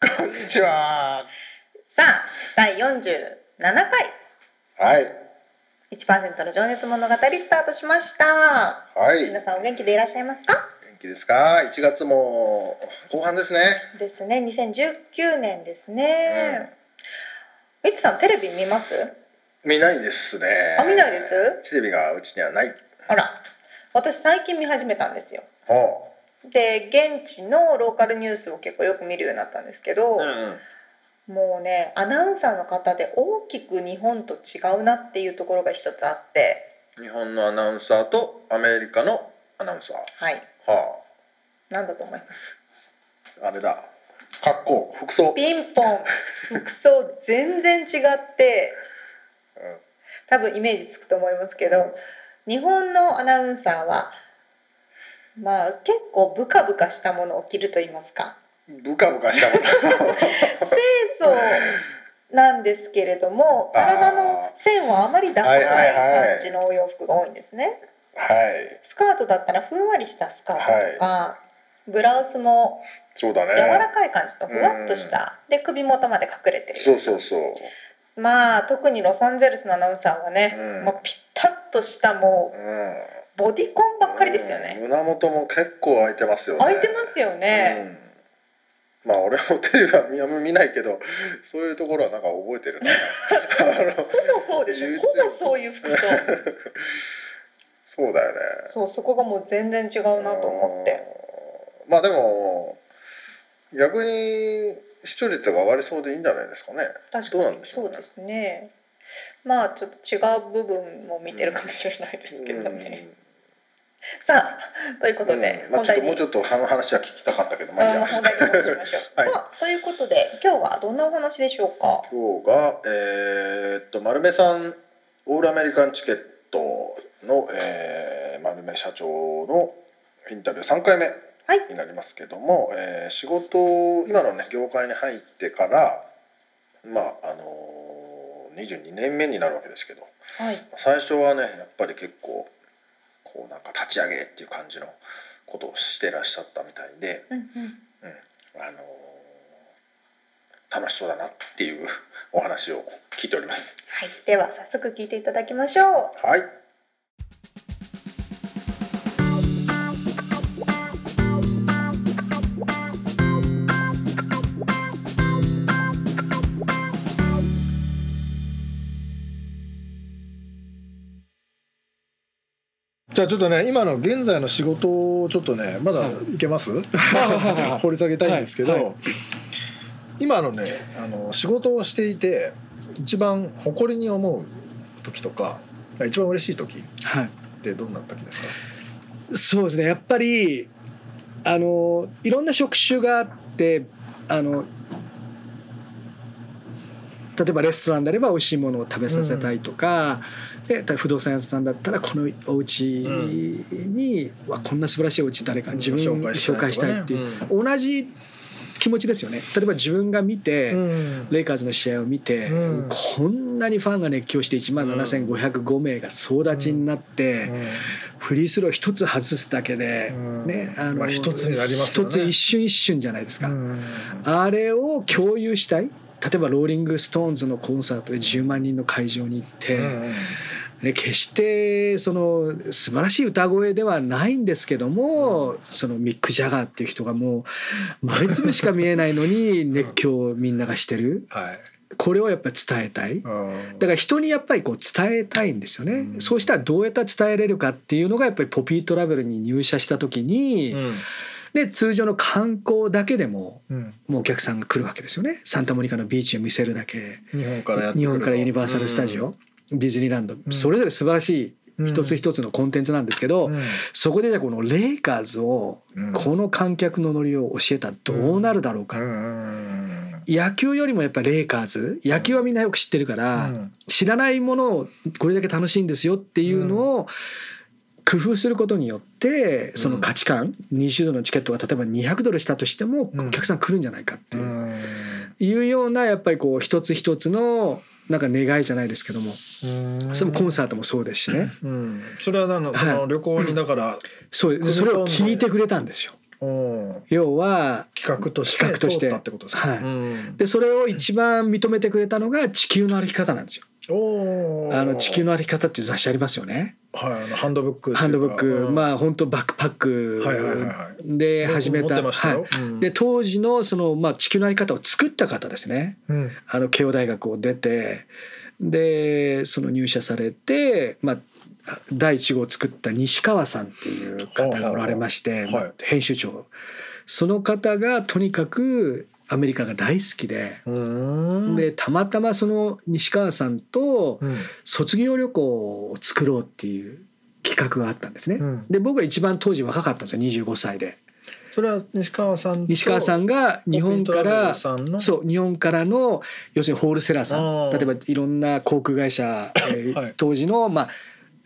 こんにちは。さあ、第47回はい。1%の情熱物語スタートしました。はい。皆さんお元気でいらっしゃいますか？元気ですか ?1 月も後半ですね。ですね、2019年ですね。みつさんテレビ見ます？見ないですね。あ見ないです？テレビがうちにはない。あら、私最近見始めたんですよ。ほで、現地のローカルニュースを結構よく見るようになったんですけど、う。うん。もうね、アナウンサーの方で大きく日本と違うなっていうところが一つあって、日本のアナウンサーとアメリカのアナウンサー。はい、はなんだと思います？あ。あれだ。格好、服装。ピンポン服装全然違って多分イメージつくと思いますけど日本のアナウンサーはまあ結構ブカブカしたものを着ると言いますかうん。ブカブカしたもの。清楚なんですけれども体の線をあまり出さないはいはいはい感じのお洋服が多いんですねはい。スカートだったらふんわりしたスカートとか、ブラウスもそうだね。柔らかい感じのふわっとした、で首元まで隠れてるそうそうそう。まあ特にロサンゼルスのアナウンサーはね、うんもうピタッとしたもうん。うボディコンばっかりですよね、うん胸元も結構開いてますよね。開いてますよね、うん、まあ俺もテレビは見見ないけどそういうところはなんか覚えてるな。ほぼそうですよ YouTube ほぼそういう服装そうだよね。そうそこがもう全然違うなと思って。うんまあでも逆に視聴率が上がりそうでいいんじゃないですかね。確どうかになんでしょね。そううですね。まあちょっと違う部分も見てるかもしれないですけどね、さあということで、うんまあ、ちょっともうにちょっと話は聞きたかったけどまあいい本題に戻しましょう、はい。さあということで今日はどんなお話でしょうか？今日がえーっと丸目さんオールアメリカンチケットの、えー、丸目社長のインタビュー3回目はい。になりますけども、えー仕事今のね業界に入ってからまああのー、22年目になるわけですけどはい。最初はねやっぱり結構こうなんか立ち上げっていう感じのことをしてらっしゃったみたいで、うんうんあのー楽しそうだなっていうお話を聞いております。はい、では早速聞いていただきましょう。はい。じゃあちょっとね今の現在の仕事をちょっとねまだい。けます、掘り下げたいんですけど、はい。はい。今のねあの仕事をしていて一番誇りに思う時とか一番嬉しい時っはい、てどんな時ですか？そうですね。やっぱりあのいろんな職種があってあの例えばレストランであれば美味しいものを食べさせたいとか、で不動産屋さんだったらこのお家に、わこんな素晴らしいお家誰か自分紹介したいとかね。紹介したいっていう、同じ気持ちですよね。例えば自分が見て、ん。レイカーズの試合を見て、うん。こんなにファンが熱狂して1万7505名が総立ちになって、フリースロー一つ外すだけで、うん。ねあまあ一つになりますよね。一つ一瞬一瞬じゃないですか、うん。あれを共有したい例えばローリング・ストーンズのコンサートで10万人の会場に行って、うんね、決してその素晴らしい歌声ではないんですけども、そのミック・ジャガーっていう人がもう豆粒しか見えないのに熱狂をみんながしてる。はい。これをやっぱり伝えたい。だから人にやっぱりこう伝えたいんですよね、うん。そうしたらどうやったら伝えれるかっていうのがやっぱりポピートラベルに入社した時に、うんで通常の観光だけでもうん。もうお客さんが来るわけですよね。サンタモニカのビーチを見せるだけ。日本からやってくる日本からユニバーサル・スタジオ、ディズニーランド、それぞれ素晴らしい一つ一つのコンテンツなんですけど、うん。そこでじゃあこのレイカーズをうん。この観客のノリを教えたらどうなるだろうか、うん野球よりもやっぱレイカーズ野球はみんなよく知ってるから、うん。知らないものをこれだけ楽しいんですよっていうのを工夫することによってその価値観20ドルのチケットが例えば200ドルしたとしてもうん。お客さん来るんじゃないかっていう,、うん。いうようなやっぱりこう一つ一つのなんか願いじゃないですけども。それもコンサートもそうですしね。うん。それはあのその旅行にだからそうそれを聞いてくれたんですよ。うん。要は企画として企画として。通ったってことですかはい。うん。でそれを一番認めてくれたのが「地球の歩き方」なんですよ。あの地球の歩き方っていう雑誌ありますよね。はいあのハンドブックハンドブック、うん。まあ本当バックパックで始めた。はい。うん。で当時のそのまあ地球の歩き方を作った方ですね。うん。あの慶応大学を出てでその入社されてまあ第一号を作った西川さんっていう方がおられまして、はいまあ編集長。その方がとにかくアメリカが大好きで、うん。でたまたまその西川さんとうん。卒業旅行を作ろうっていう企画があったんですね。うん。で僕は一番当時若かったんですよ25歳で。それは西川さんと。西川さんが日本からそう日本からの要するにホールセラーさん。例えばいろんな航空会社、えー はい。当時の,、まあ、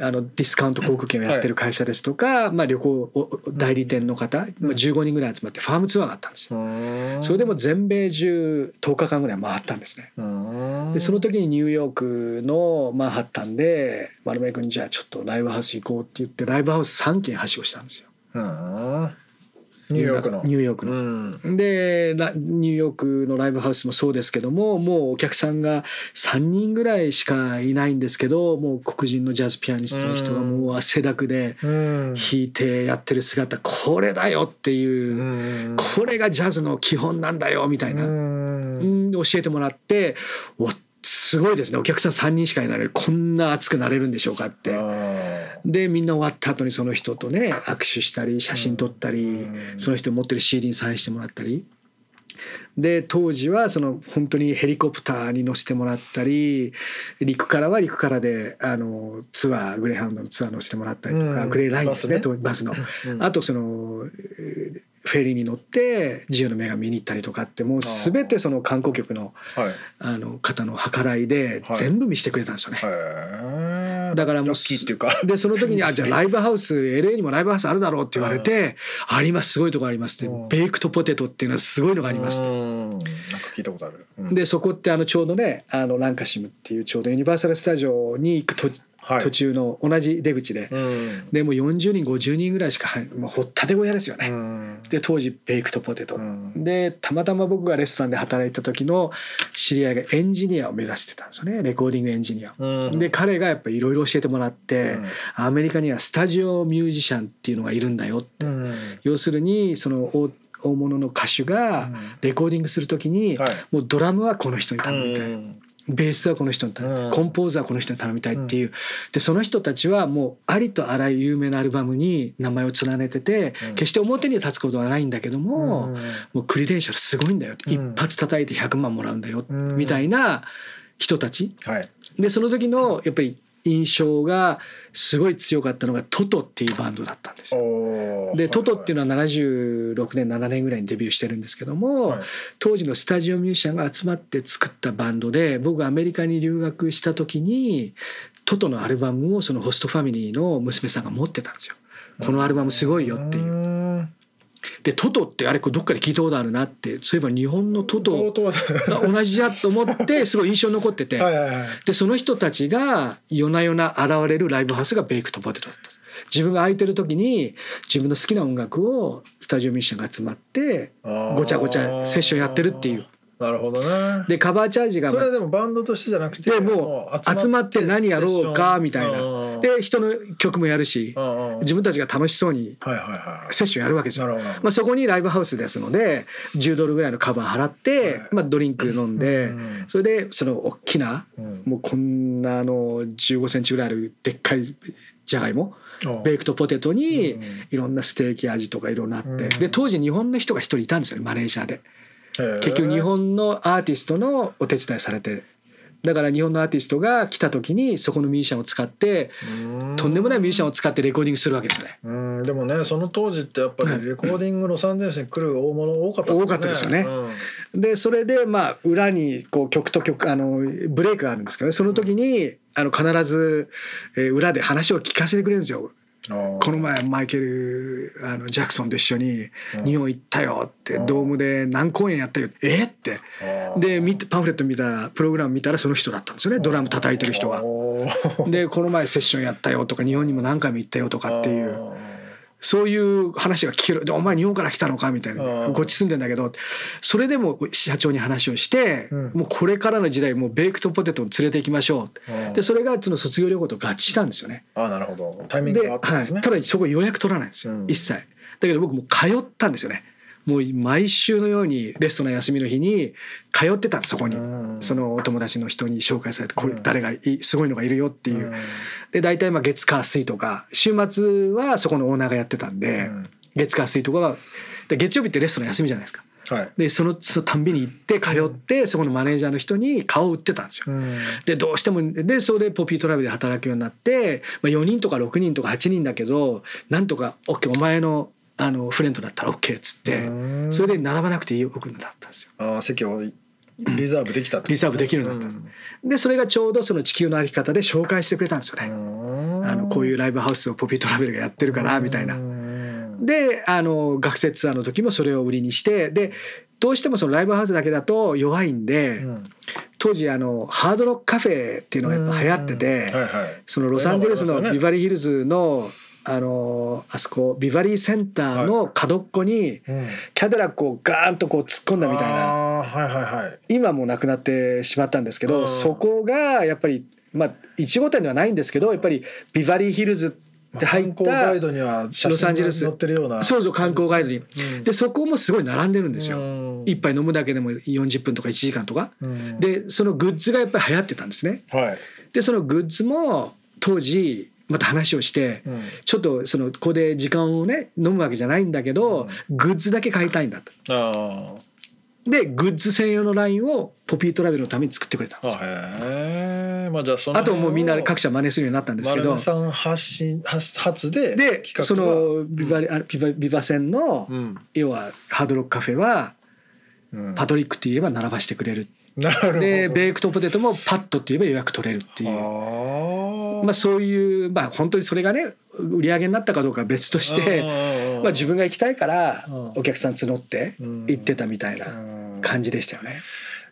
あのディスカウント航空券をやってる会社ですとか、まあ、旅行を代理店の方、まあ、15人ぐらい集まってファームツアーがあったんですよ。うんそれでも全米中10日間ぐらい回ったんですね。うんでその時にニューヨークのマンハッタンで「丸目君じゃあちょっとライブハウス行こう」って言ってライブハウス3軒はしごしたんですよ。うんニューヨークの。ニューヨークうの。ん。でラニューヨークのライブハウスもそうですけどももうお客さんが3人ぐらいしかいないんですけどもう黒人のジャズピアニストの人がもう汗だくでうん。弾いてやってる姿これだよっていう、うん。これがジャズの基本なんだよみたいな、うん。うん教えてもらっておすごいですね。お客さん3人しかいないこんな熱くなれるんでしょうかって。あでみんな終わった後にその人とね握手したり写真撮ったり、うん。その人持ってる CD にサインしてもらったりで当時はその本当にヘリコプターに乗せてもらったり陸からは陸からであのツアーグレーハウンドのツアー乗せてもらったりとか、うん。グレーラインですねバスね。バスの、うんあとそのえーフェリーに乗って自由の女神見に行ったりとかってもう全てその観光局のあの方の計らいではい。全部見せてくれたんですよね。へー。だからもうラッキーっていうか。でその時に「あじゃあライブハウス LA にもライブハウスあるだろう」って言われて「あります。すごいとこあります」ってうん。ベイクトポテトっていうのはすごいのがありますってうん。なんか聞いたことある。うん。でそこってあのちょうどねあのランカシムっていうちょうどユニバーサル・スタジオに行くと、はい。途中の同じ出口で、うん。でもう40人50人ぐらいしか入もうほったて小屋ですよね。うん。で当時ベイクトポテト、うん。でたまたま僕がレストランで働いた時の知り合いがエンジニアを目指してたんですよね。レコーディングエンジニア。うん。で彼がやっぱいろいろ教えてもらって、うん。アメリカにはスタジオミュージシャンっていうのがいるんだよって、うん。要するにその大大物の歌手がうん。レコーディングする時に、はい。もうドラムはこの人に頼みたい、うん。ベースはこの人に頼みたい、うん。コンポーザーはこの人に頼みたいっていう、でその人たちはもうありとあらゆる有名なアルバムに名前を連ねてて、うん。決して表に立つことはないんだけども、うん。もうクリデンシャルすごいんだよ、うん。一発叩いて100万もらうんだよ、うん。みたいな人たち。はい。でその時のやっぱり印象がすごい強かったのがトトっていうバンドだったんですよ。でトトっていうのは76年7年ぐらいにデビューしてるんですけども、はい当時のスタジオミュージシャンが集まって作ったバンドで僕がアメリカに留学した時にトトのアルバムをそのホストファミリーの娘さんが持ってたんですよ。このアルバムすごいよっていう。んでトトってあれこれどっかで聞いたことあるなってそういえば日本のトトが同じだと思ってすごい印象に残ってて。はいでその人たちが夜な夜な現れるライブハウスがベイクトポテトだった自分が空いてる時に自分の好きな音楽をスタジオミュージシャンが集まってごちゃごちゃセッションやってるっていうなるほどね。でカバーチャージがそれはでもバンドとしてじゃなくてでもう集まって何やろうかみたいな。で人の曲もやるし自分たちが楽しそうにセッションやるわけですよなるほどなるほど。まあ、そこにライブハウスですので10ドルぐらいのカバー払って、はい。まあ、ドリンク飲んで、うんそれでその大きな、うん。もうこんなあの15センチぐらいあるでっかいじゃがいもうん。ベイクトポテトにうんいろんなステーキ味とかいろんなあって、うん。で当時日本の人が一人いたんですよねマネージャーで。結局日本のアーティストのお手伝いされてだから日本のアーティストが来た時にそこのミュージシャンを使ってうん。とんでもないミュージシャンを使ってレコーディングするわけですよね。うんでもねその当時ってやっぱりレコーディングロサンゼルスに来る大物多かったですよね。多かったですよね。うん。でそれでまあ裏にこう曲と曲あのブレイクがあるんですけどね。その時にあの必ず、えー裏で話を聞かせてくれるんですよ。この前マイケルあのジャクソンと一緒に日本行ったよってドームで何公演やったよえっ？て。あー。で見てパンフレット見たらプログラム見たらその人だったんですよねドラム叩いてる人が。でこの前セッションやったよとか日本にも何回も行ったよとかっていう。あそういう話が聞ける。で「お前日本から来たのか?」みたいな。うん「こっち住んでんだけど」それでも社長に話をして、うん。もうこれからの時代もうベイクトポテトを連れて行きましょう、うん。でそれがその卒業旅行と合致したんですよね。ーあーなるほど。タイミングがあったんですね。ただそこ予約取らないんですよ、うん。一切。だけど僕もう通ったんですよねもう毎週のようにレストラン休みの日に通ってたそこに、うん。そのお友達の人に紹介されてこれ誰がいいすごいのがいるよっていう、うん。で大体まあ月火水とか週末はそこのオーナーがやってたんで、うん。月火水とかがで月曜日ってレストラン休みじゃないですか。はい。でそのそのたんびに行って通ってそこのマネージャーの人に顔を売ってたんですよ。うん。でどうしてもでそれでポピートラベルで働くようになって、まあ、4人とか6人とか8人だけどなんとか OK お前のあのフレンドだったら OK っつってうん。それで並ばなくていいよくなったんですよ。あー席をリザーブできたリザーブできるようになったんです。でそれがちょうどその地球の歩き方で紹介してくれたんですよね。あのこういうライブハウスをポピートラベルがやってるからみたいな。であの学生ツアーの時もそれを売りにしてでどうしてもそのライブハウスだけだと弱いんで、うん。当時あのハードロックカフェっていうのがやっぱ流行ってて、はいはい。そのロサンゼルスのビバリーヒルズのあのあそこビバリーセンターの角っこにうん。キャデラックをガーンとこう突っ込んだみたいな。あーはいはいはい。今もうなくなってしまったんですけど、うん。そこがやっぱりまあ1号店ではないんですけどやっぱりビバリーヒルズって入っ観光ガたイドには写ロサンゼルス。載ってるような。そうそう観光ガイドに、うん。でそこもすごい並んでるんですよ、うん。一杯飲むだけでも40分とか1時間とか、うん。でそのグッズがやっぱり流行ってたんですね。はい。でそのグッズも当時また話をして、うん。ちょっとそのここで時間をね飲むわけじゃないんだけど、グッズだけ買いたいんだと。あでグッズ専用のラインをポピートラベルのために作ってくれたんあですよ。へえ。まあじゃあそのあともうみんな各社真似するようになったんですけど。丸山さん発信発発ででそのビバリあビバビバ戦の、うん。要はハードロックカフェはうん。パトリックって言えば並ばしてくれる、なるほど。でベイクトポテトもパットって言えば予約取れるっていう。あまあ、そういうまあ本当にそれがね売り上げになったかどうかは別としてまあ自分が行きたいからうん。お客さん募ってうん。行ってたみたいなうん。感じでしたよね。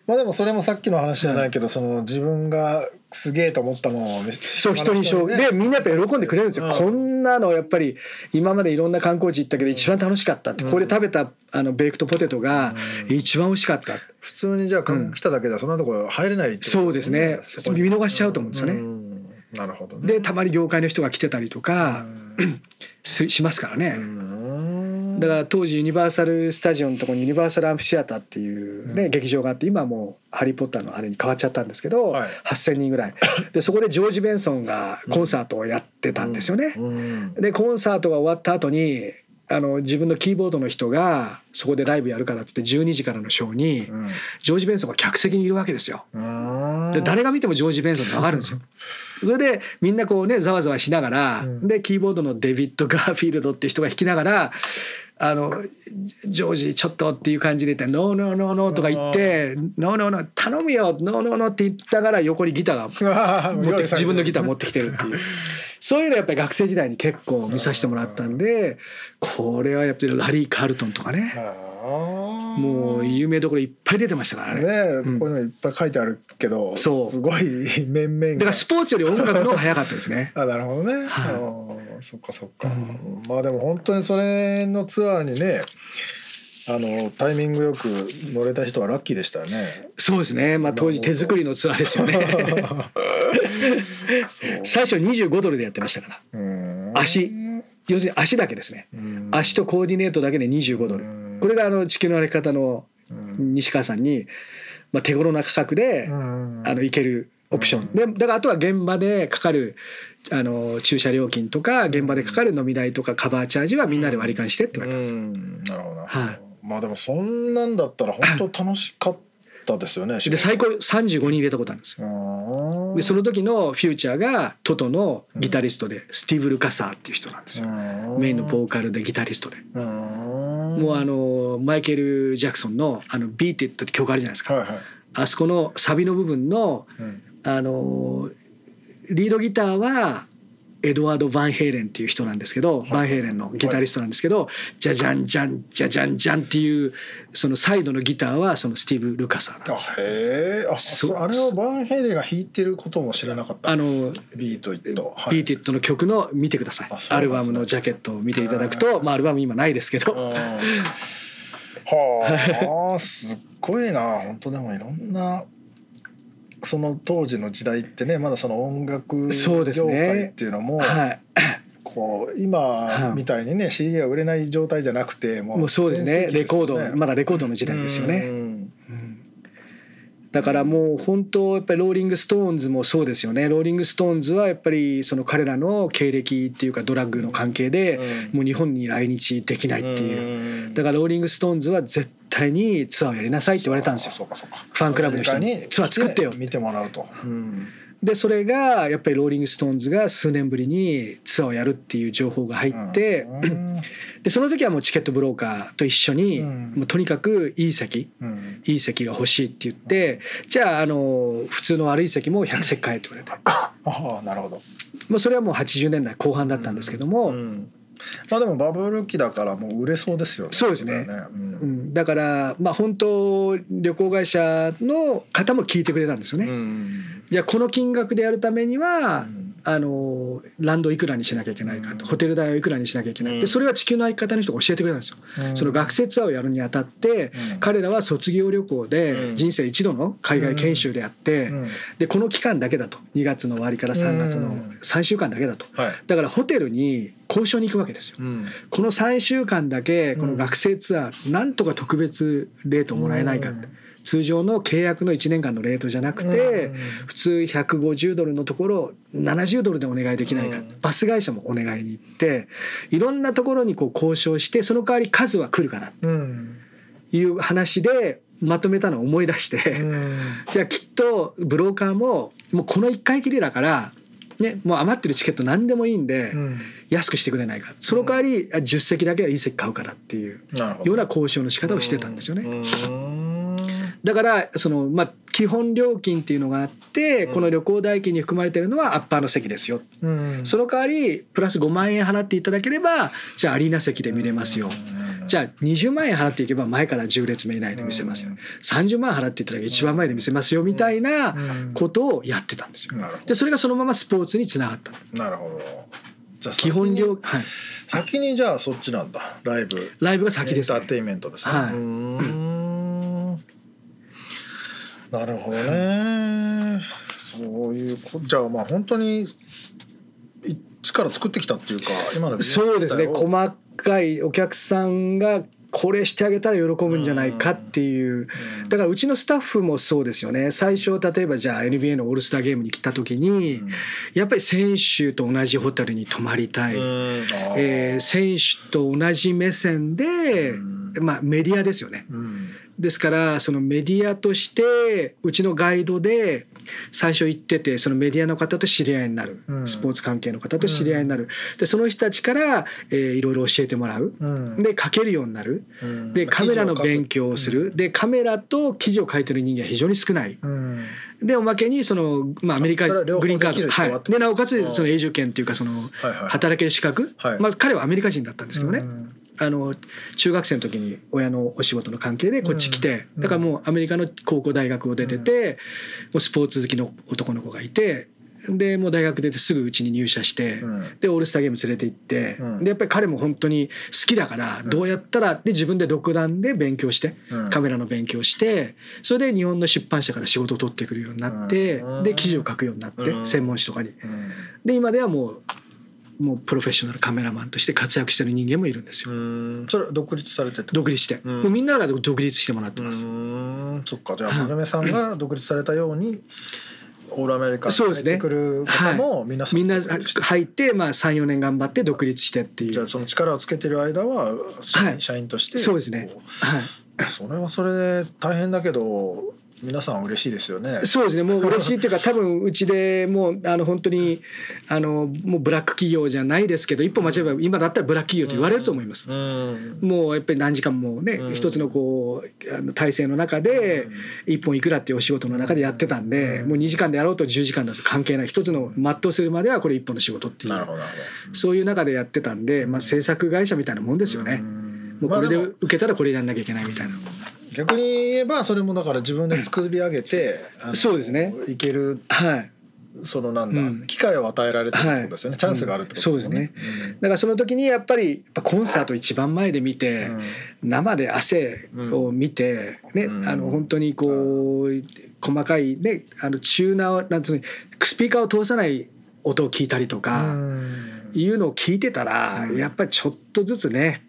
まあでもそれもさっきの話じゃないけど、その自分がすげえと思ったものを見せそう人に紹介でみんなやっぱ喜んでくれるんですよ、うん。こんなのやっぱり今までいろんな観光地行ったけど一番楽しかったって、ここで食べたあのベイクトポテトが一番美味しかった、普通にじゃあ韓国来ただけではそんなところ入れないってことそうですね。見逃しちゃうと思うんですよね。うんなるほどね。でたまに業界の人が来てたりとか、ししますからね。うん。だから当時ユニバーサル・スタジオのところにユニバーサル・アンフィシアターっていう、ね劇場があって今はもう「ハリー・ポッター」のあれに変わっちゃったんですけど、はい。8,000人ぐらいでそこでジョージ・ベンソンがコンサートをやってたんですよね。うん。でコンサートが終わった後にあの自分のキーボードの人がそこでライブやるからっつって12時からのショーに、うんジョージ・ベンソンが客席にいるわけですよ。うんで誰が見てもジョージ・ベンソンって分かるんですよ。それでみんなこうねざわざわしながら、でキーボードのデビッド・ガーフィールドっていう人が弾きながら「あのジョージちょっと」っていう感じで言って「ノーノーノーノー」とか言って「ノーノーノー頼むよノーノーノー」って言ったから横にギターが 持って自分のギター持ってきてるっていう。そういうのやっぱり学生時代に結構見させてもらったんでこれはやっぱりラリー・カールトンとかね。もう有名どころいっぱい出てましたからね。ねえ、こういうのいっぱい書いてあるけどそう。すごい面々が。だからスポーツより音楽の方が早かったですね。あなるほどね、はいそっかそっか、まあでも本当にそれのツアーにねあのタイミングよく乗れた人はラッキーでしたよね。そうですね。まあ当時手作りのツアーですよね。最初25ドルでやってましたから。うん。足。要するに足だけですね。うん。足とコーディネートだけで25ドル。うん。これがあの地球の歩き方のうん。西川さんに、まあ、手頃な価格で、うん。あのいけるオプション。でだからあとは現場でかかるあの駐車料金とか現場でかかる飲み代とかカバーチャージはみんなで割り勘してって言われたんですよ。うんなるほどはいまあでもそんなんだったら本当楽しかったですよねで最高35人入れたことあるんですよ。高でその時のフューチャーがトトのギタリストでスティーブ・ルカサーっていう人なんですよ。メインのボーカルでギタリストで。ももうあのマイケル・ジャクソンの「あのビーティット」って曲あるじゃないですか。はいはいあそこのサビの部分のうんあのリードギターはエドワード・ヴァンヘイレンっていう人なんですけど、ヴァンヘイレンのギタリストなんですけど、じゃじゃんじゃんじゃじゃんじゃんっていうそのサイドのギターはそのスティーブ・ルカサーなんあです。よ。へえあそあれをバンヘイレンが弾いてることも知らなかった。あの Beat It、はい。 Beat It の曲の見てください、あそうアルバムのジャケットを見ていただくと、まあ、アルバム今ないですけど、うん。はあ すっごいな。本当でもいろんなその当時の時代ってねまだその音楽そうですね。業界っていうのもはい、こう今みたいにね CD が売れない状態じゃなくてももうそうですね。レコードまだだレコードの時代ですよね。うん。だからもう本当やっぱりローリング・ストーンズもそうですよね。ローリング・ストーンズはやっぱりその彼らの経歴っていうかドラッグの関係でうん。もう日本に来日できないっていう。うん。だからローリング・ストーンズは絶対にツアーをやりなさいって言われたんですよ。ファンクラブの人に。ツアー作ってよ。見てもらうと、うん。でそれがやっぱりローリング・ストーンズが数年ぶりにツアーをやるっていう情報が入ってうん。でその時はもうチケットブローカーと一緒にうん。もうとにかくいい席うん。いい席が欲しいって言ってじゃああの普通の悪い席も100席買えって言われて。ああなるほど、まあ、それはもう80年代後半だったんですけども、うんまあでもバブル期だからもう売れそうですよね。そうですね。これはううんん、だからまあ本当旅行会社の方も聞いてくれたんですよね。うん。じゃあこの金額でやるためには、うんあのランドいくらにしなきゃいけないかと、うん。ホテル代をいくらにしなきゃいけない、うん。でそれは地球の相方の人が教えてくれたんですよ。うん。その学生ツアーをやるにあたって、うん。彼らは卒業旅行でうん。人生一度の海外研修であって、うん。でこの期間だけだと。2月の終わりから3月のうん3週間だけだと。はい。だからホテルに交渉に行くわけですよ。うん。この3週間だけこの学生ツアーなんとか特別レートもらえないかって。うん通常の契約の1年間のレートじゃなくてうん。普通150ドルのところ70ドルでお願いできないか。うん。バス会社もお願いに行っていろんなところにこう交渉してその代わり数は来るかなうん。という話でまとめたのを思い出しうてん。じゃあきっとブローカーももうこの1回きりだからねもう余ってるチケット何でもいいんでうん。安くしてくれないか。その代わりあ10席だけはいい席買うからっていうような交渉の仕方をしてたんですよね。うんだからそのまあ基本料金っていうのがあってこの旅行代金に含まれてるのはアッパーの席ですよ。うん。その代わりプラス5万円払っていただければじゃあアリーナ席で見れますよ。じゃあ20万円払っていけば前から10列目以内で見せますよ。30万払っていただけば一番前で見せますよみたいなことをやってたんですよ。でそれがそのままスポーツにつながったなるほど。じゃあ基本料はい。先にじゃあそっちなんだ。ライブ。ライブが先ですね。エンター。テインメントですね。はい。うーんなるほどね。そういうこじゃあまあ本当に一から作ってきたっていうか今のそうですね。細かいお客さんがこれしてあげたら喜ぶんじゃないかっていう。だからうちのスタッフもそうですよね。最初例えばじゃあ NBA のオールスターゲームに来た時にやっぱり選手と同じホテルに泊まりたい、えー選手と同じ目線で、まあ、メディアですよね。うんですからそのメディアとしてうちのガイドで最初行っててそのメディアの方と知り合いになる、うん。スポーツ関係の方と知り合いになる、でその人たちから、えーいろいろ教えてもらう、うん。で書けるようになる。うん。でカメラの勉強をする、でカメラと記事を書いてる人間は非常に少ない。うん。でおまけにその、まあ、アメリカグリーンカード、ははい、でなおかつその永住権っていうかそのはいはい。働ける資格、はい。まあ、彼はアメリカ人だったんですけどね、うんあの中学生の時に親のお仕事の関係でこっち来て、だからもうアメリカの高校大学を出てて、もうスポーツ好きの男の子がいてでもう大学出てすぐうちに入社して、うん。でオールスターゲーム連れて行って、うん。でやっぱり彼も本当に好きだからどうやったらで自分で独断で勉強して、うん。カメラの勉強してそれで日本の出版社から仕事を取ってくるようになって、うん。で記事を書くようになって、うん。専門誌とかに。うん。で今ではもうもうプロフェッショナルカメラマンとして活躍してる人間もいるんですよ。うん。それは独立されて独立して、うん。もうみんなが独立してもらってます。うん。そっか。じゃあ丸目さんが独立されたようにオールアメリカに入ってそうですね。くる方も皆さんみんな独立して。入って、まあ、34年頑張って独立してっていう。じゃあその力をつけてる間は社員,、としてそうですね。こはい、うそれはそれで大変だけど皆さん嬉しいですよね。そうですねもう嬉しいっていうか多分うちでもうあの本当にあのもうブラック企業じゃないですけど一歩間違えば今だったらブラック企業と言われると思います。うんもうやっぱり何時間もね、うん一つのこうあの体制の中で一本いくらっていうお仕事の中でやってたんで、もう2時間でやろうと10時間だと関係ない一つの全うするまではこれ一本の仕事っていうなるほどなるそういう中でやってたんで、まあ、制作会社みたいなもんですよね。もうこれで受けたらこれやんなきゃいけないみたいな。逆に言えばそれもだから自分で作り上げて、そうですね。いけるはい。そのなんだ、うん。機会を与えられてるってことですよね、はい。チャンスがあるってことですよね。だからその時にやっぱりやっぱコンサート一番前で見て、うん。生で汗を見て、ねうん。あの本当にこう細かいねあのチューナーなんていうのスピーカーを通さない音を聞いたりとか、うん。いうのを聞いてたら、うん。やっぱりちょっとずつね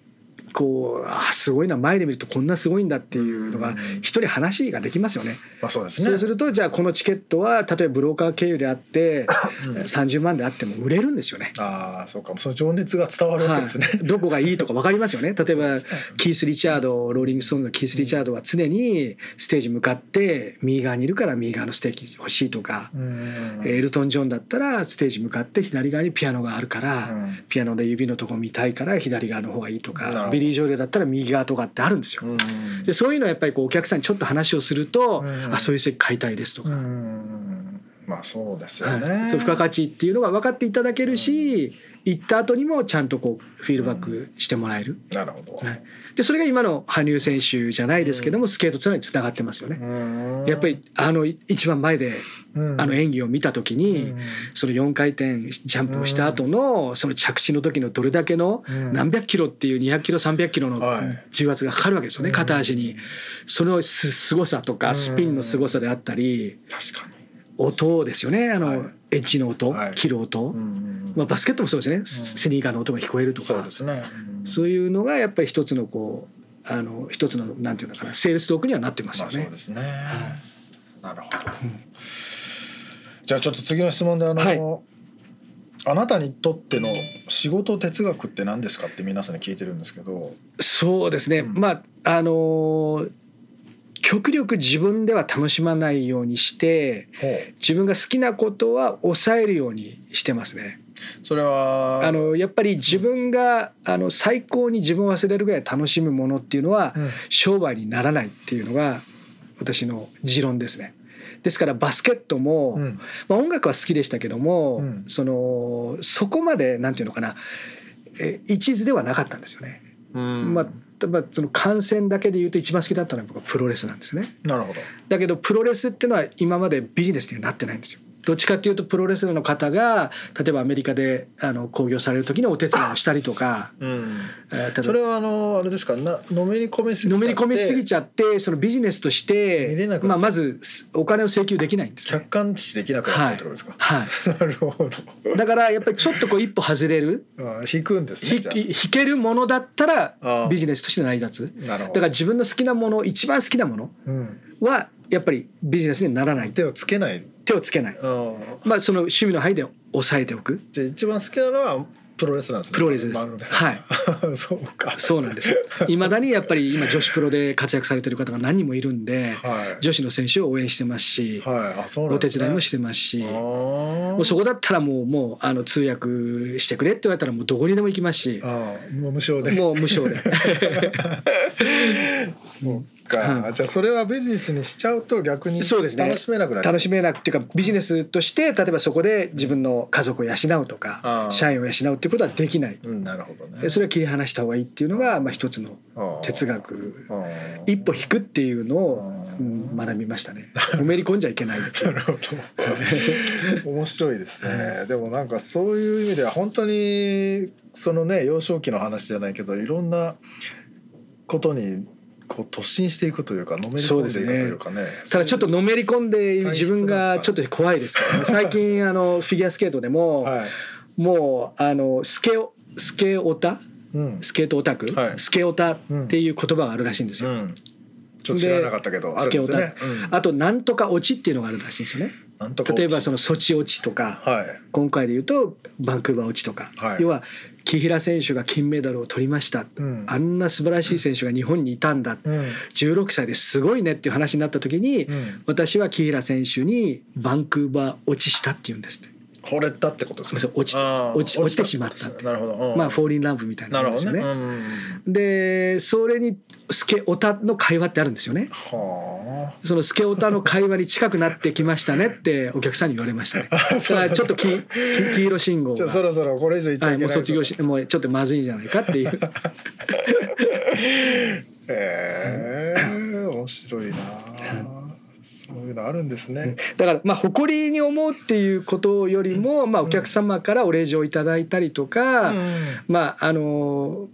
こうあすごいな前で見るとこんなすごいんだっていうのがうん。一人話ができますよね。まあそうですね。そうするとじゃあこのチケットは例えばブローカー経由であって30万であっても売れるんですよね。ああそうか。その情熱が伝わるわけですね。はい、どこがいいとか分かりますよね。例えば、ねキース・リチャードローリング・ストーンズのキース・リチャードは常にステージ向かって右側にいるから右側のステージ欲しいとか、うん。エルトン・ジョンだったらステージ向かって左側にピアノがあるから、うん。ピアノで指のとこ見たいから左側の方がいいとなるほど。かビリー・ジョエルだったら右側とかってあるんですよ。うんでそういうのはやっぱりこうお客さんにちょっと話をすると、うんあそういう席買いたいですとか、うんまあそうですよはいね。そういう付加価値っていうのが分かっていただけるし、行った後にもちゃんとこうフィードバックしてもらえる。なるほど。はい、でそれが今の羽生選手じゃないですけども、スケートツアーにつながってますよね。うん。やっぱりあのい一番前でうん。あの演技を見た時に、うん。その4回転ジャンプをした後のその着地の時のどれだけのうん。何百キロっていう200キロ300キロのはい。重圧がかかるわけですよね、片足に。そのす凄さとかスピンの凄さであったり確かに。音ですよねあの、はい。エッジの音、はい。切る音、うんまあ、バスケットもそうですね、スニーカーの音が聞こえるとか。そうですね。うんそういうのがやっぱり一つのこうあの一つのなんていうのかなセールストークにはなってますまよね。あそうですね。なるほど。じゃあちょっと次の質問であの、はいあなたにとっての仕事哲学って何ですかって皆さんに聞いてるんですけど。そうですね、うんまああのー極力自分では楽しまないようにして自分が好きなことは抑えるようにしてますね。それはあのやっぱり自分があの最高に自分を忘れるぐらい楽しむものっていうのはうん商売にならないっていうのが私の持論ですね。ですからバスケットも、うんまあ、音楽は好きでしたけども、うんそのそこまでなんていうのかなえ一途ではなかったんですよね。うんまあまあ、その観戦だけで言うと一番好きだったのは僕はプロレスなんですね。なるほど。だけどプロレスっていうのは今までビジネスにはなってないんですよ。どっちかっていうとプロレスラーの方が例えばアメリカであの興行される時にお手伝いをしたりとか、うん。それはあのあれですか？なのめり込みすぎちゃってのめり込みすぎちゃってそのビジネスとしてまあ、まずお金を請求できないんですね客。観視できなくなってるってことですか？はい なるほど。だからやっぱりちょっとこう一歩外れるあ引くんですね。引けるものだったらビジネスとして成り立つあなるほど。だから自分の好きなもの一番好きなものうん。はやっぱりビジネスにならない手をつけない。手をつけないまあその趣味の範囲で抑えておくじゃあ一番好きなのはプロレスなんですね。プロレスですはい。そうか。そうなんですいまだにやっぱり今女子プロで活躍されてる方が何人もいるんではい。女子の選手を応援してますしはい。あ、そうなんお手。伝いもしてますしもうそこだったらもうもうあの通訳してくれって言われたらもうどこにでも行きますしあーもう無償で。もう無償で そうか、はいじゃあそれはビジネスにしちゃうと逆にそうですね。楽しめなくなる。楽しめなくっていうかビジネスとして例えばそこで自分の家族を養うとか社員を養うっていうことはできない。うんなるほどね。でそれは切り離した方がいいっていうのがまあ一つの哲学。うん一歩引くっていうのを、うん学びましたね。のめり込んじゃいけない なるほど。面白いですね、でもなんかそういう意味では本当にそのね幼少期の話じゃないけどいろんなことにこう突進していくというかのめり込んでいくというかね。ただちょっとのめり込んでいる自分がちょっと怖いですからね。最近あのフィギュアスケートでも、はい、もうあのスケオスケオタ？うん。スケートオタク、はい。スケオタっていう言葉があるらしいんですよ。うん、ちょっと知らなかったけどあるんスケオタ、ですね、うん。あとなんとか落ちっていうのがあるらしいんですよね。例えばそのソチ落ちとか、はい。今回で言うとバンクーバー落ちとか、はい。要は木平選手が金メダルを取りました、うん。あんな素晴らしい選手が日本にいたんだ、うん。16歳ですごいねっていう話になった時に、うん。私は木平選手にバンクーバー落ちしたって言うんですって。惚れたってことですね。落ち落ち落ちてしまったって。なるほど、うん。まあフォーリンラブみたいなもんですよどね。でそれにスケオタの会話ってあるんですよね。はそのスケオタの会話に近くなってきましたねってお客さんに言われましたね。だからちょっと 黄色信号あじゃあそが。ろそろこれ以上言っちゃはいい、けないもう卒業しもうちょっとまずいんじゃないかっていう。へえ面白いなそういうのあるんですね。だからまあ誇りに思うっていうことよりも、まあ、お客様からお礼状いただいたりとか、まああの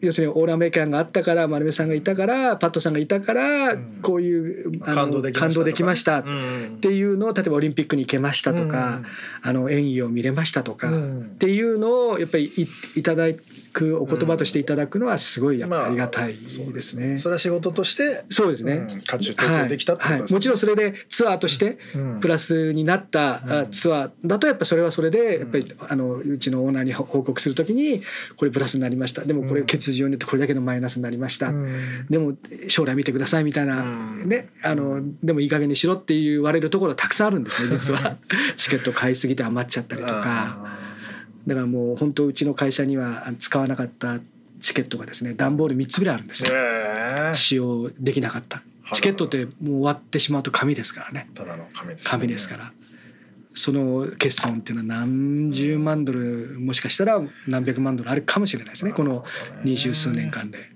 要するにオールアメリカンがあったから丸目さんがいたからパットさんがいたからん。こういうあの感動できましたとか。感動できましたっうん。ていうのを例えばオリンピックに行けましたとか、うん。あの演技を見れましたとか、うん。っていうのをやっぱりいいただくお言葉としていただくのはすごいやっぱありがたいですね。それは仕事としてそうですね、うん価値を提供できたってことですね。はい。はい。もちろんそれでツアーとしてうん。プラスになったあツアーだとやっぱそれはそれでやっぱりあのうちのオーナーに報告するときにこれプラスになりました。でもこれ欠場によってこれだけのマイナスになりました、うん。でも将来見てくださいみたいな、うん。ねあのでもいい加減にしろって言われるところたくさんあるんですね実は。チケット買いすぎて余っちゃったりとか。あだからもう本当うちの会社にはあ使わなかったチケットがですね段ボール3つぐらいあるんですーよ。へえ。使用できなかった。チケットってもう終わってしまうと紙ですからね。ただの紙ですね。紙ですから。その欠損っていうのは何十万ドルもしかしたら何百万ドルあるかもしれないですね。この二十数年間で。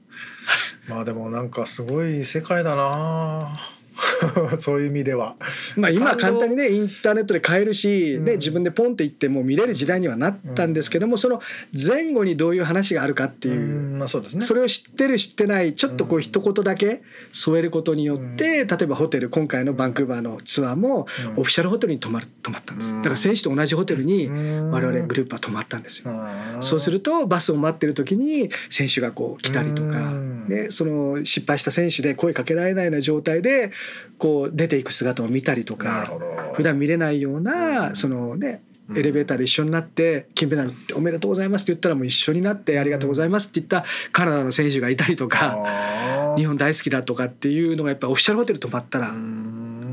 まあでもなんかすごい世界だな そういう意味では。まあ今簡単にねインターネットで買えるし、ね、うん。自分でポンって行ってもう見れる時代にはなったんですけども、その前後にどういう話があるかっていう、うんまあそうですね。それを知ってる知ってないちょっとこう一言だけ添えることによって、例えばホテル今回のバンクーバーのツアーもうん。オフィシャルホテルに泊まる泊まったんです。うん。だから選手と同じホテルにうん。我々グループは泊まったんですよ。うんそうするとバスを待ってる時に選手がこう来たりとかうん。でその失敗した選手で声かけられないような状態でこう出ていく姿を見たりとか普段見れないようなそのねエレベーターで一緒になって金メダルっておめでとうございますって言ったらもう一緒になってありがとうございますって言ったカナダの選手がいたりとか日本大好きだとかっていうのがやっぱオフィシャルホテル泊まったらうん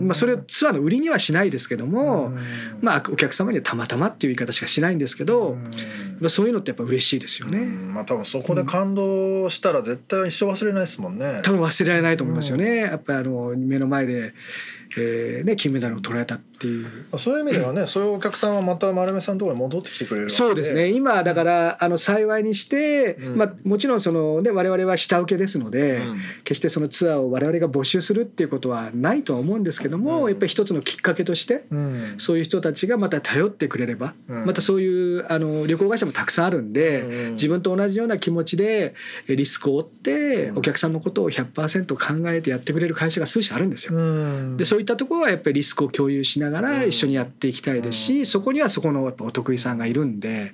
まあそれをツアーの売りにはしないですけどもうん。まあお客様にはたまたまっていう言い方しかしないんですけどうん。そういうのってやっぱ嬉しいですようね。ん。まあ多分そこで感動したら絶対一生忘れないですもんね。多分忘れられないと思いますよね。やっぱりあの目の前で、えーね金メダルを取られたっていう。そういう意味ではね、そういうお客さんはまた丸目さんのところに戻ってきてくれるそうですね。今だからあの幸いにして、うん。まあ、もちろんその、ね、我々は下請けですので、うん。決してそのツアーを我々が募集するっていうことはないとは思うんですけども、うん。やっぱり一つのきっかけとしてうん。そういう人たちがまた頼ってくれれば、うん。またそういうあの旅行会社もたくさんあるんで、うん。自分と同じような気持ちでえリスクを負ってうん。お客さんのことを100%考えてやってくれる会社が数社あるんですよ。うん。でそういったところはやっぱりリスクを共有しながら一緒にやっていきたいですし、そこにはそこのやっぱお得意さんがいるんで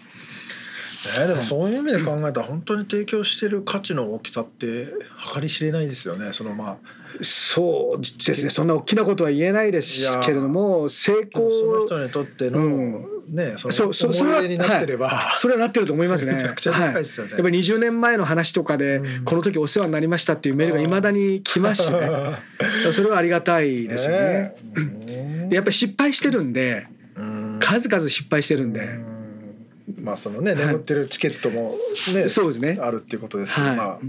ね、でもそういう意味で考えたら本当に提供してる価値の大きさって計り知れないですよね。そのまあ。そうですね。そんな大きなことは言えないですけれども成でもその功人にとっての、うん。ねそのそい出になってれば、はい。それはなってると思いますね。めちゃくちゃでかいですよね。はい。やっぱり20年前の話とかで、うん。この時お世話になりましたっていうメールがいまだに来ますしね。それはありがたいですよね。ね。でやっぱり失敗してるんでうん。数々失敗してるんで。まあそのね眠ってるチケットもね、そうですね。あるっていうことですけど、はい。まあ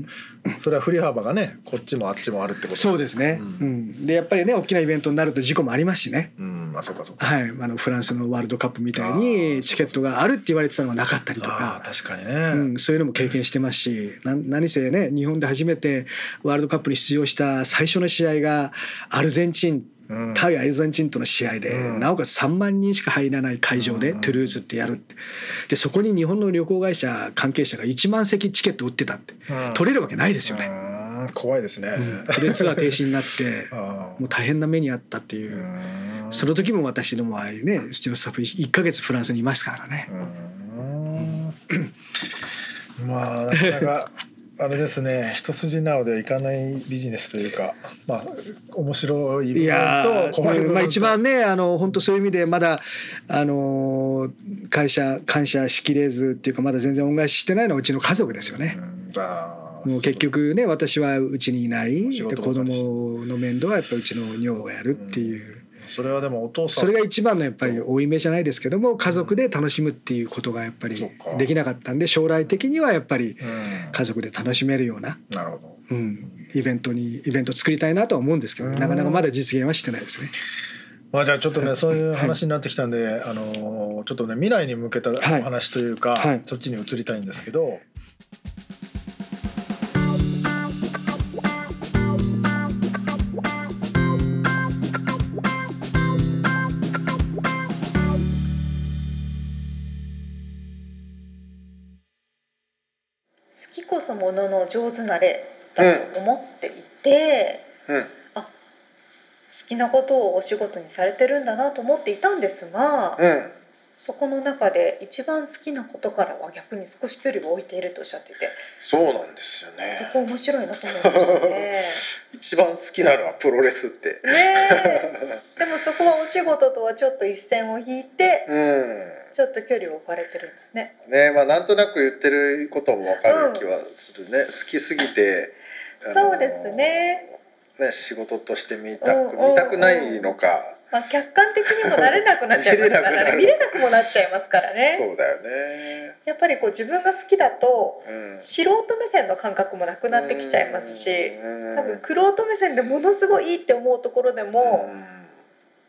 それは振り幅がねこっちもあっちもあるってこと。そうですね、ううん。でやっぱりね大きなイベントになると事故もありますしね。うん。あそうかそうか。はい、あのフランスのワールドカップみたいあにー。チケットがあるって言われてたのがなかったりとか。確かにね、うん、そういうのも経験してますしな何せね日本で初めてワールドカップに出場した最初の試合がアルゼンチンうん対アルゼンチンとの試合で、うん。なおかつ3万人しか入らない会場でうん。トゥルーズってやるって。でそこに日本の旅行会社関係者が1万席チケット売ってたって、うん。取れるわけないですよね。うん。怖いですね、うん。でツアー停止になって あもう大変な目にあったっていう。ーその時も私どもはねうちのスタッフ1ヶ月フランスにいましたからね。うん。まあなかなかあれですね一筋縄ではいかないビジネスというかまあ面白い部分と怖い部分まあ、一番ねあの本当そういう意味でまだあの会社感謝しきれずっていうかまだ全然恩返ししてないのはうちの家族ですよね。うんだもう結局ね私はうちにいない仕で子供の面倒はやっぱうちの女房がやるっていう。それはでもお父さんそれが一番のやっぱり負い目じゃないですけども家族で楽しむっていうことがやっぱりできなかったんで将来的にはやっぱりうん。家族で楽しめるような、なるほど。うん、イベントにイベント作りたいなとは思うんですけどうん。なかなかまだ実現はしてないですね。まあじゃあちょっとねそういう話になってきたんで、あのちょっとね未来に向けたおはい話というか、はい。そっちに移りたいんですけど。ものの上手なれだと思っていて、うん。好きなことをお仕事にされてるんだなと思っていたんですが、うんそこの中で一番好きなことからは逆に少し距離を置いているとおっしゃっててそうなんですよそねこ面白いなと思うんですよね。一番好きなのはプロレスって。ねえ。でもそこはお仕事とはちょっと一線を引いてうん。ちょっと距離を置かれてるんですね。ねまあなんとなく言ってることもわかる気はするね、好きすぎてそうですね。ね仕事として見たくうんうんうん見たくないのか、まあ、客観的にもなれなくなっちゃいますからね。見見れれなくもなっちゃいますからね。そうだよね。やっぱりこう自分が好きだとうん。素人目線の感覚もなくなってきちゃいますしうん。多分玄人目線でものすごいいいって思うところでもうん。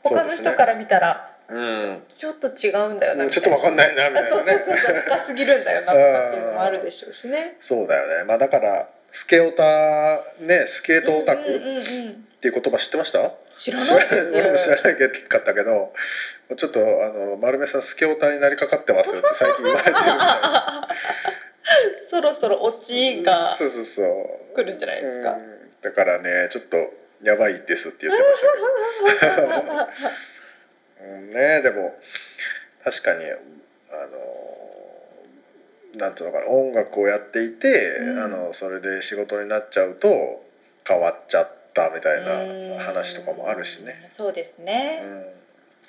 他の人から見たらうん。ちょっと違うんだよなみたいな。ちょっとわかんないなみたいなあそうそうそうそうね深すぎるんだよなとかっていうのもあるでしょうしね。そうだよね。まあだからスケオタねスケートオタクうんうんうんうんっていう言葉知ってました？知らない。ない。ですよ俺も知らないかったけどちょっとあの丸目さんスケオタになりかかってますよって最近言われてるみたいな。そろそろオチがそうそうそう。来るんじゃないですか。うん。だからねちょっとやばいですって言ってましたね。でも確かにあのなんていうのかな音楽をやっていて、うん。あのそれで仕事になっちゃうと変わっちゃったみたいな話とかもあるしね、うん。そうですね。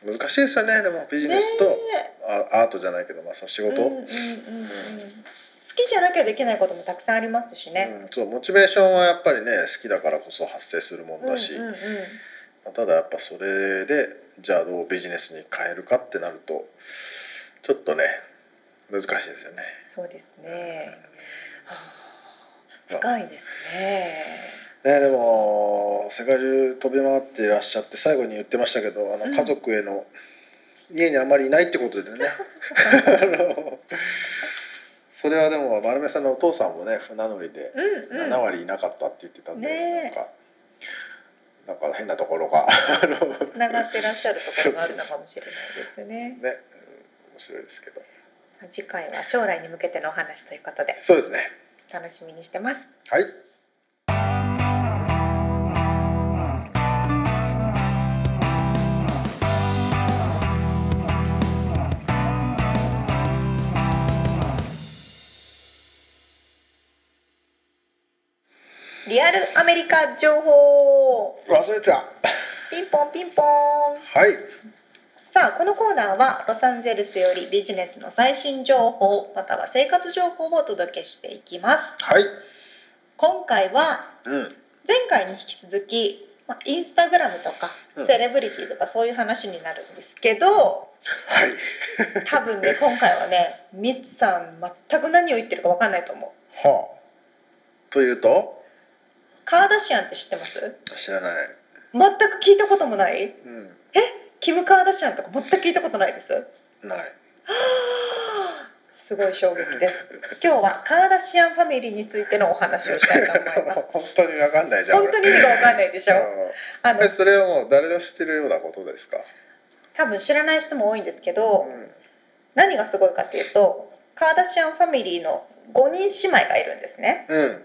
うん、難しいですよねでもビジネスと、あアートじゃないけど、まあ、その仕事、ねえうんうんうんうん好きじゃなきゃできないこともたくさんありますしね。うんそうモチベーションはやっぱりね好きだからこそ発生するもんだし、うんうんうんまあただやっぱそれでじゃあどうビジネスに変えるかってなるとちょっとね難しいですよね。そうですね。はあ深いですね。ねでも世界中飛び回っていらっしゃって最後に言ってましたけどあのうん。家族への、家にあまりいないってことでね。それはでも丸目さんのお父さんもね船乗りでうんうん。7割いなかったって言ってたんで、ねなんかなんか変なところが つながってらっしゃるところがあるのかもしれないですね。ね、うん面白いですけど。次回は将来に向けてのお話ということで。そうですね。楽しみにしてます。はいリアルアメリカ情報。忘れてた。ピンポンピンポン。はい。さあこのコーナーはロサンゼルスよりビジネスの最新情報または生活情報をお届けしていきます。はい。今回はうん。前回に引き続きまあ、インスタグラムとかうん。セレブリティとかそういう話になるんですけど、はい。多分ね 今回はねミツさん全く何を言ってるか分かんないと思う。はあ。というと？カーダシアンって知ってます？知らない、全く聞いたこともない？うん、キム・カーダシアンとか全く聞いたことないです？ない。はあ。すごい衝撃です。今日はカーダシアンファミリーについてのお話をしたいと思います。本当にわかんないじゃん本当に意味が分かんないでしょ。あのそれはもう誰でも知ってるようなことですか、多分知らない人も多いんですけうどん、何がすごいかっていうとカーダシアンファミリーの5人姉妹がいるんですね。うん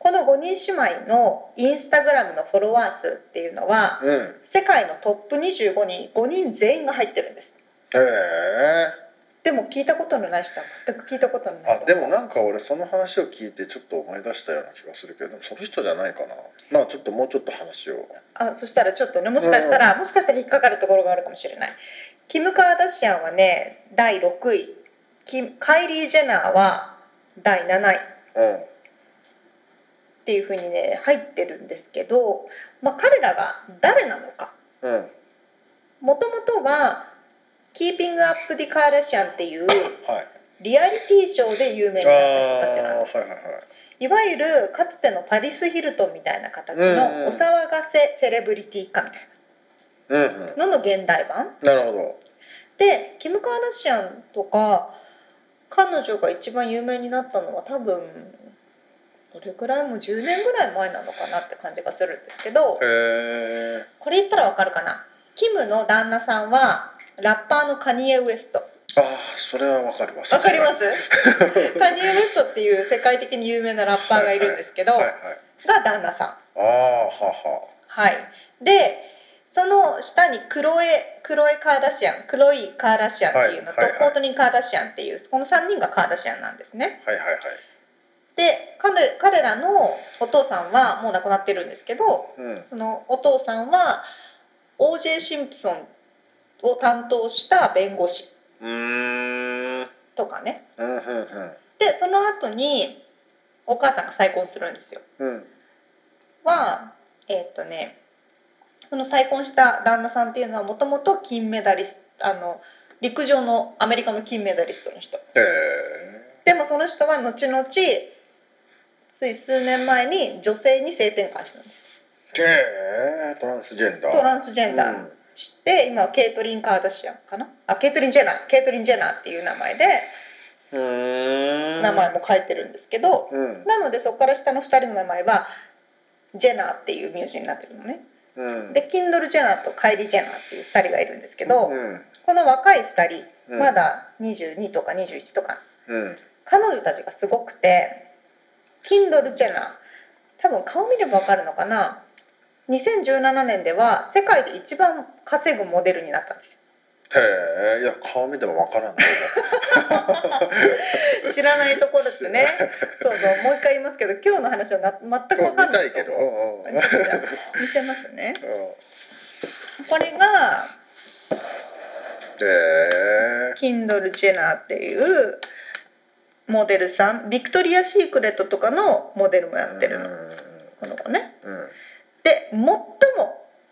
この5人姉妹のインスタグラムのフォロワー数っていうのはうん。世界のトップ25に5人全員が入ってるんです。へえ。でも聞いたことのない人は全く聞いたことのないあでもなんか俺その話を聞いてちょっと思い出したような気がするけどその人じゃないかな。まあちょっともうちょっと話を。あそしたらちょっとねもしかしたら、もしかしたら引っかかるところがあるかもしれない。キム・カーダシアンはね第6位。キムカイリー・ジェナーは第7位。うんっていうふうにね入ってるんですけど、まあ、彼らが誰なのか。うん。もともとは「キーピング・アップ・ディ・カーダシアン」っていうはい。リアリティショーで有名になった人たちなんです。はいはいはい。いわゆるかつてのパリス・ヒルトンみたいな形のお騒がせセレブリティ化みたいな。のの現代版。なるほど。でキム・カーダシアンとか彼女が一番有名になったのは多分どれくらいもう10年ぐらい前なのかなって感じがするんですけどこれ言ったらわかるかな？キムの旦那さんはラッパーのカニエ・ウエスト。ああそれはわかります。わかります？は カニエ・ウエストっていう世界的に有名なラッパーがいるんですけど、いはい。が旦那さん。ああはははい。でその下にクロエクロエ・カーダシアンクロイ・カーダシアンっていうのと、はいはいはい。コートニー・カーダシアンっていうこの3人がカーダシアンなんですね。はいはいはいで彼彼らのお父さんはもう亡くなってるんですけどうん。そのお父さんは O.J. シンプソンを担当した弁護士とかね。うんうんでその後にお母さんが再婚するんですよ。うん。うんはえーっとねその再婚した旦那さんっていうのはもともと金メダリストあの陸上のアメリカの金メダリストの人。へえでもその人は後々つい数年前に女性に性転換したんです。へえトランスジェンダー。トランスジェンダー。して、今はケイトリン・カーダシアンかな？あケイトリン・ジェナー。ケイトリン・ジェナーっていう名前で名前も書いてるんですけど、うん。なのでそこから下の2人の名前はジェナーっていう名字になってるのね。うん。でケンダル・ジェナーとカイリー・ジェナーっていう2人がいるんですけど、うん。この若い2人うん。まだ22とか21とか。うん。彼女たちがすごくてキンドル・ジェナー多分顔見ればわかるのかな。2017年では世界で一番稼ぐモデルになったんですよ。へえ。いや顔見てもわからん。と知らないところってね。そうそうもう一回言いますけど今日の話はな全く思う分かんない見たいけど。見せますね。うん。これがへえ。キンドル・ジェナーっていうモデルさんビクトリア・シークレットとかのモデルもやってるの。この子ね。うん。で最も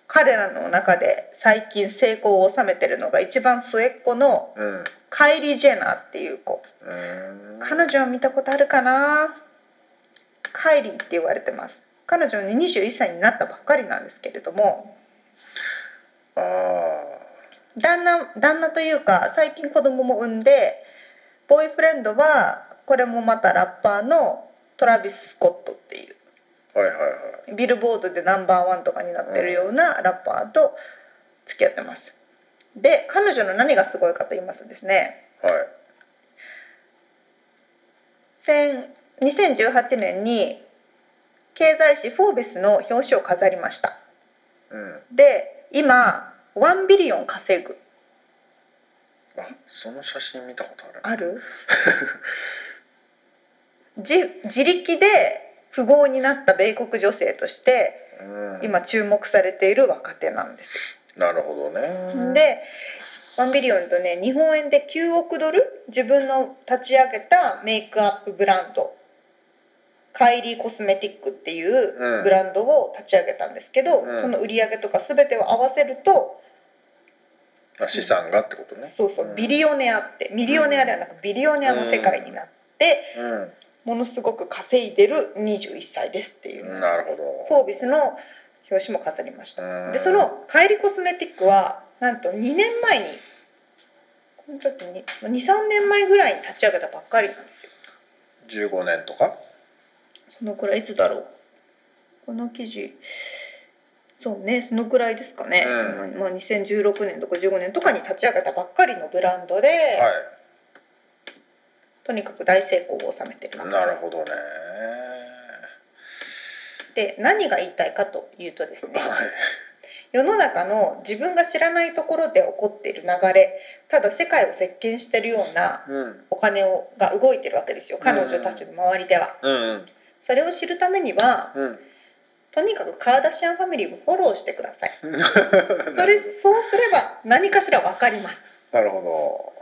彼らの中で最近成功を収めてるのが一番末っ子のうん。カイリー・ジェナーっていう子。うん。彼女は見たことあるかな？カイリーって言われてます。彼女ね21歳になったばっかりなんですけれども。旦那旦那というか最近子供も産んでボーイフレンドはこれもまたラッパーのトラビス・スコットっていうはいはいはい。ビルボードでナンバーワンとかになってるようなラッパーと付き合ってます。で彼女の何がすごいかと言いますとですねはい。先2018年に経済誌「フォーベス」の表紙を飾りました。うん。で今1ビリオン稼ぐ。あその写真見たことある。ある？自自力で富豪になった米国女性としてうん。今注目されている若手なんです。なるほどね。で1ビリオンとね日本円で9億ドル自分の立ち上げたメイクアップブランド。カイリーコスメティックっていううん。ブランドを立ち上げたんですけど、うん。その売り上げとか全てを合わせると、まあ資産がってことね。そうそうビリオネアってミリオネアではなくビリオネアの世界になって、ものすごく稼いでる21歳ですっていう。うんなるほフォービスの表紙も飾りました。どでそのカイリーコスメティックはなんと2年前にこの時に23年前ぐらいに立ち上げたばっかりなんですよ。15年とか？そのくらいいつだろう。この記事そうねそのくらいですかね、うん。まあ、2016年とか15年とかに立ち上げたばっかりのブランドで、はとにかく大成功を収めてるいな。なるほどね。で何が言いたいかというとですね。はい。世の中の自分が知らないところで起こっている流れただ世界を席巻してるようなうん。お金をが動いてるわけですよ。彼女たちの周りでは。うんそれを知るためにはうん。とにかくカーダシアンファミリーをフォローしてください。うんそれそうすれば何かしら分かります。なるほ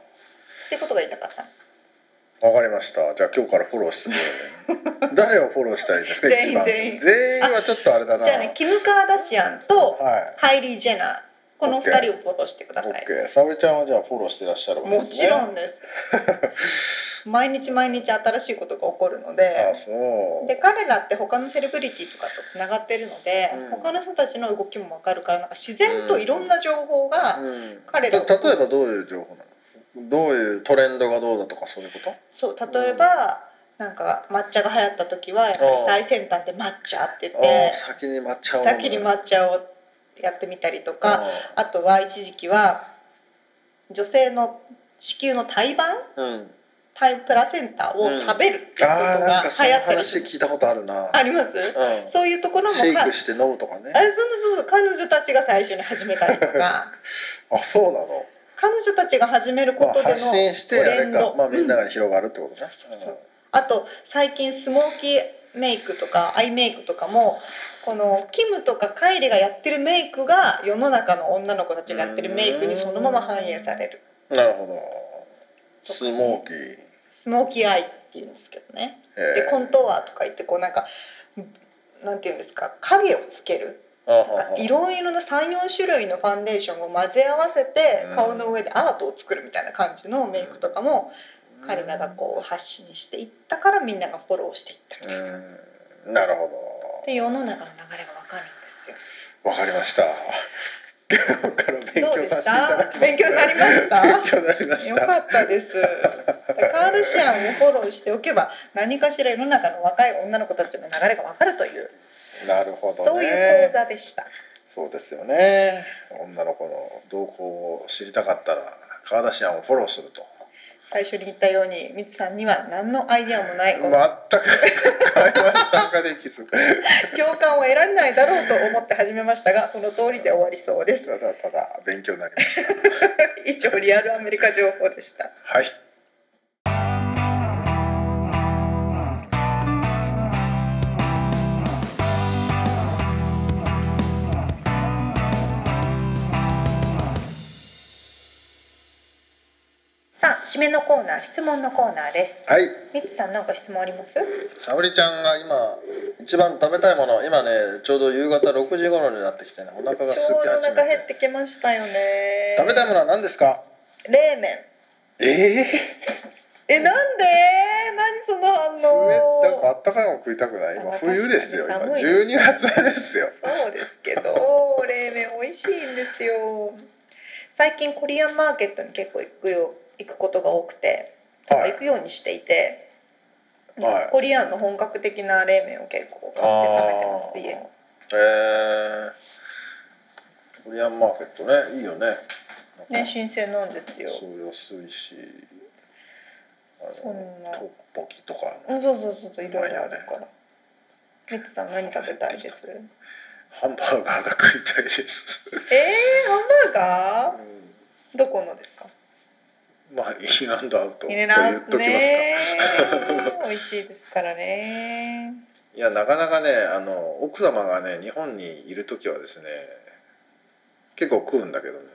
ってことが言いたかった。どわかりました。じゃあ今日からフォローして 誰をフォローしたらいいですか全員全員。全員はちょっとあれだな。じゃあねキム・カーダシアンとはカイリー・ジェナーこの2人をフォローしてくだい。さい。OK 沙織ちゃんはじゃあフォローしてらっしゃるわけもですね。ちろんです。毎日毎日新しいことが起こるのあで。そう。で彼らって他のセレブリティとかとつながってるので、うん。他の人たちの動きも分かるからなんか自然といろんな情報が、うん。彼らをた例えばどういう情報なの？どういうトレンドがどうだとかそういうこと？そう例えば、なんか抹茶が流行った時はやっぱり最先端で抹茶って言っあてあ先に抹茶を先に抹茶をやってみたりとか、ああ。とは一時期は女性の子宮の胎盤？うん。胎プラセンタを食べるっていうことが流行ったりする、話聞いたことあるな。あります、うん。そういうところもかシェイクして飲むとかね。あれそうそうそう。彼女たちが最初に始めたりとか。あそうなの彼女たちが始めるこまあとでの発信してあれかまあみんなうんが広がるってことねあと最近スモーキーメイクとかアイメイクとかもこのキムとかカイリがやってるメイクが世の中の女の子たちがやってるメイクにそのまま反映される。うんなるほど。スモーキー。スモーキーアイっていうんですけどね。えでコントーアとか言ってこうなんかなんていうんですか影をつけるいろいろな34種類のファンデーションを混ぜ合わせてうん。顔の上でアートを作るみたいな感じのメイクとかも彼らがこう発信していったからみんながフォローしていったみたいな。うん。なるほで世の中の流れがわかるんですどわかりました。から勉強させていただきますた勉強になりました？勉強になりましよかたったです。カードシアンをフォローしておけば何かしら世の中の若い女の子たちの流れがわかるという、なるほどね。そういう講座でした。そうですよね。女の子の動向を知りたかったらカーダシアンをフォローすると。最初に言ったように、みつさんには何のアイデアもない、全く会話に参加できず。共感を得られないだろうと思って始めましたが、その通りで終わりそうです。ただただ勉強になりました。以上、リアルアメリカ情報でした。はい締めのコーナー、質問のコーナーです。はい。みつさん、なんか質問あります？沙織ちゃんが今一番食べたいもの今ねちょうど夕方6時頃になってきてねお腹ちょうが空きどお腹減っててきましたよね。食べたいものは何ですか？冷麺。ええ え、なんで？何その反冷たくあ応ったかいもの食いたくない？今あ冬ですよ今。確かに寒い12月ですよ。そうですけど、冷麺美味しいんですよ。最近コリアンマーケットに結構行くよ行くことが多くて、はい行くようにしていて、はいコリアンの本格的な冷麺を結構買って食べてます家に。へえコリアンマーケットねいいよねね、新鮮なんですよ。そう安いしあそんなのトッポギとかうんそうそうそうそういろいろあるから。みつさん何食べたいです？ハンバーガーが食いたいです、えー、ハンバーガうー？どこのですか？ん、まあインアンドアウトと入言っときますか、ね。美味しいですからね。いやなかなかねあの奥様がね日本にいる時はですね結構食うんだけどね。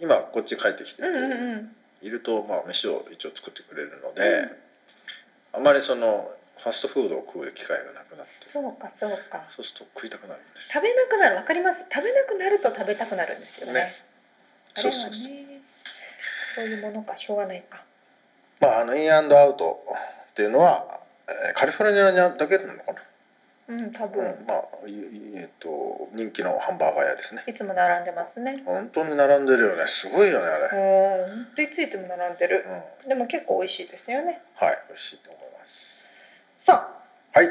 今こっち帰ってきてて、うんうんうん。いるとまあ飯を一応作ってくれるので、あまりそのファストフードを食う機会がなくなって。そうかそうか。そうすると食いたくなるんです食べなくなるわかります。食べなくなると食べたくなるんですよね。ね。そうそうそうそういうものかしょうがないか。まああのインアンドアウトっていうのは、えーカリフォルニアにだけなのかな、うん多分、うん、まあえっ、と人気のハンバーガー屋ですね。いつも並んでますね。本当に並んでるよね。すごいよねあうんれ、ほんといついつも並んでる。うん、でも結構美味しいですよね。はい美味しいと思います。さあ。はい。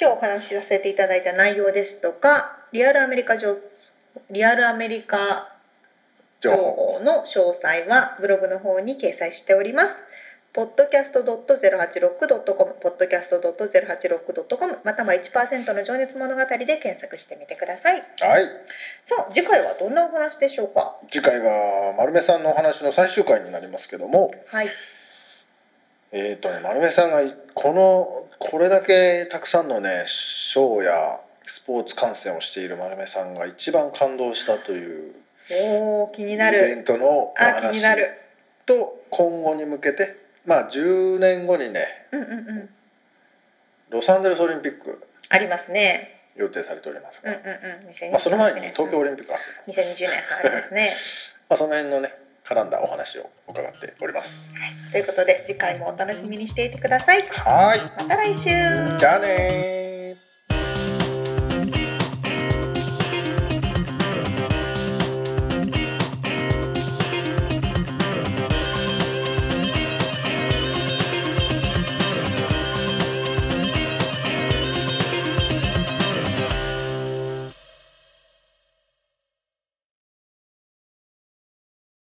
今日お話しさせていただいた内容ですとかリアルアメリカ情リアルアメリカ情情報報の詳細はブログの方に掲載しております。podcast.086.com podcast.086.com または1%の情熱物語で検索してみてください。はいさあ次回はどんなお話でしょうか？次回が丸目さんのお話の最終回になりますけどもはい。えっ、とね丸目さんがいこのこれだけたくさんのねショーやスポーツ観戦をしている丸目さんが一番感動したというおお気になイベる。ントの話。と今後に向けてまあ10年後にねうんうんうん。ロサンゼルスオリンピックありますね。予定されておりますが、うんうんうん。2020まあ、その前に東京オリンピックあるけど、2020年ありますね。まあ、その辺のね絡んだお話を伺っておりますということで次回もお楽しみにしていてください。はいまた来週。じゃあねー